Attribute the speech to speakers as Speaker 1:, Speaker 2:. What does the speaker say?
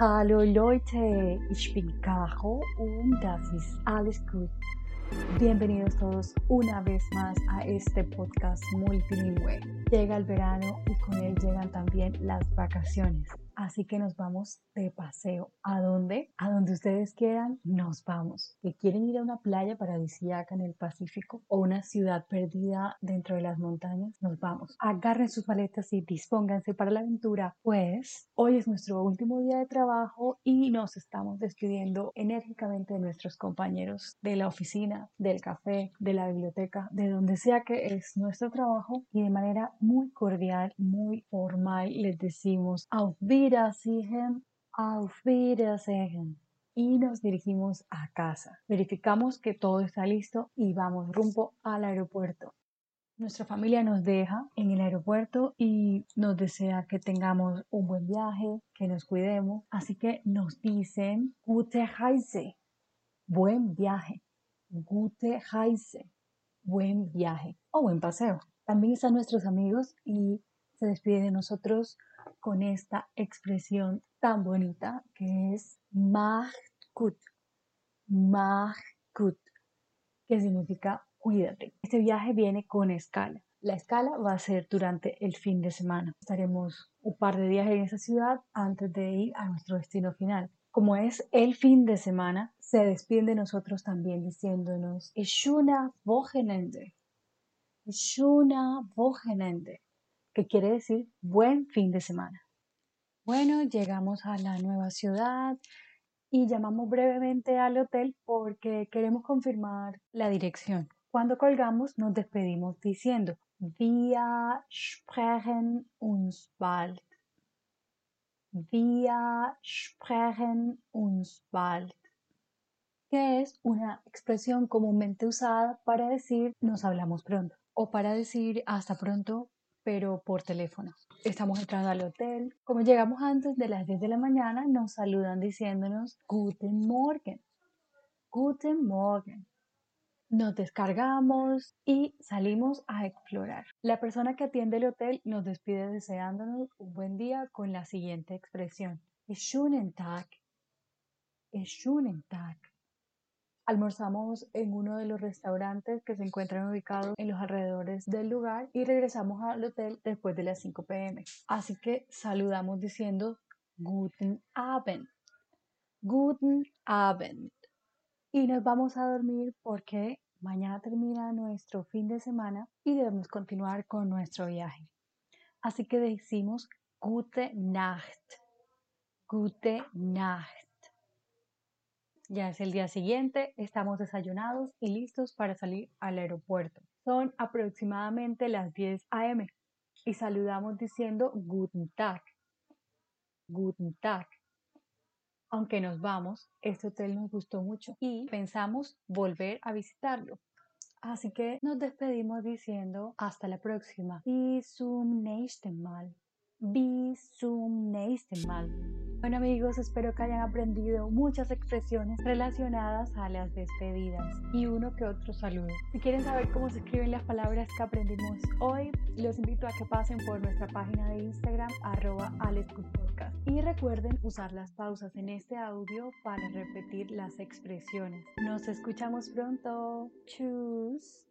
Speaker 1: Hallo Leute, ich bin Caro und das ist alles gut. Bienvenidos todos una vez más a este podcast multilingüe. Llega el verano y con él llegan también las vacaciones. Así que nos vamos de paseo. ¿A dónde? A donde ustedes quieran, nos vamos. ¿Que quieren ir a una playa paradisíaca en el Pacífico o una ciudad perdida dentro de las montañas? Nos vamos. Agarren sus maletas y dispónganse para la aventura, pues hoy es nuestro último día de trabajo y nos estamos despidiendo enérgicamente de nuestros compañeros de la oficina, del café, de la biblioteca, de donde sea que es nuestro trabajo y de manera muy cordial, muy formal les decimos auf Wiedersehen, auf Wiedersehen. Y nos dirigimos a casa. Verificamos que todo está listo y vamos rumbo al aeropuerto. Nuestra familia nos deja en el aeropuerto y nos desea que tengamos un buen viaje, que nos cuidemos. Así que nos dicen Gute Reise, buen viaje. Gute Reise, buen viaje o buen paseo. También están nuestros amigos y se despide de nosotros con esta expresión tan bonita que es macht gut, que significa cuídate. Este viaje viene con escala. La escala va a ser durante el fin de semana. Estaremos un par de días en esa ciudad antes de ir a nuestro destino final. Como es el fin de semana, se despiden de nosotros también diciéndonos Schöne Wochenende. Schöne Wochenende que quiere decir buen fin de semana. Bueno, llegamos a la nueva ciudad y llamamos brevemente al hotel porque queremos confirmar la dirección. Cuando colgamos nos despedimos diciendo Wir sprechen uns bald. Wir sprechen uns bald que es una expresión comúnmente usada para decir nos hablamos pronto o para decir hasta pronto pero por teléfono. Estamos entrando al hotel. Como llegamos antes de las 10 de la mañana, nos saludan diciéndonos Guten Morgen. Guten Morgen. Nos descargamos y salimos a explorar. La persona que atiende el hotel nos despide deseándonos un buen día con la siguiente expresión. Schönen Tag. Schönen Tag. Almorzamos en uno de los restaurantes que se encuentran ubicados en los alrededores del lugar y regresamos al hotel después de las 5 pm. Así que saludamos diciendo Guten Abend. Guten Abend. Y nos vamos a dormir porque mañana termina nuestro fin de semana y debemos continuar con nuestro viaje. Así que decimos Gute Nacht. Gute Nacht. Ya es el día siguiente, estamos desayunados y listos para salir al aeropuerto. Son aproximadamente las 10 a.m. y saludamos diciendo Guten Tag. Guten Tag. Aunque nos vamos, este hotel nos gustó mucho y pensamos volver a visitarlo. Así que nos despedimos diciendo hasta la próxima. Bis zum nächsten Mal. Bis zum nächsten Mal. Bueno amigos, espero que hayan aprendido muchas expresiones relacionadas a las despedidas y uno que otro saludo. Si quieren saber cómo se escriben las palabras que aprendimos hoy, los invito a que pasen por nuestra página de Instagram arroba Podcast. Y recuerden usar las pausas en este audio para repetir las expresiones. Nos escuchamos pronto. Chus.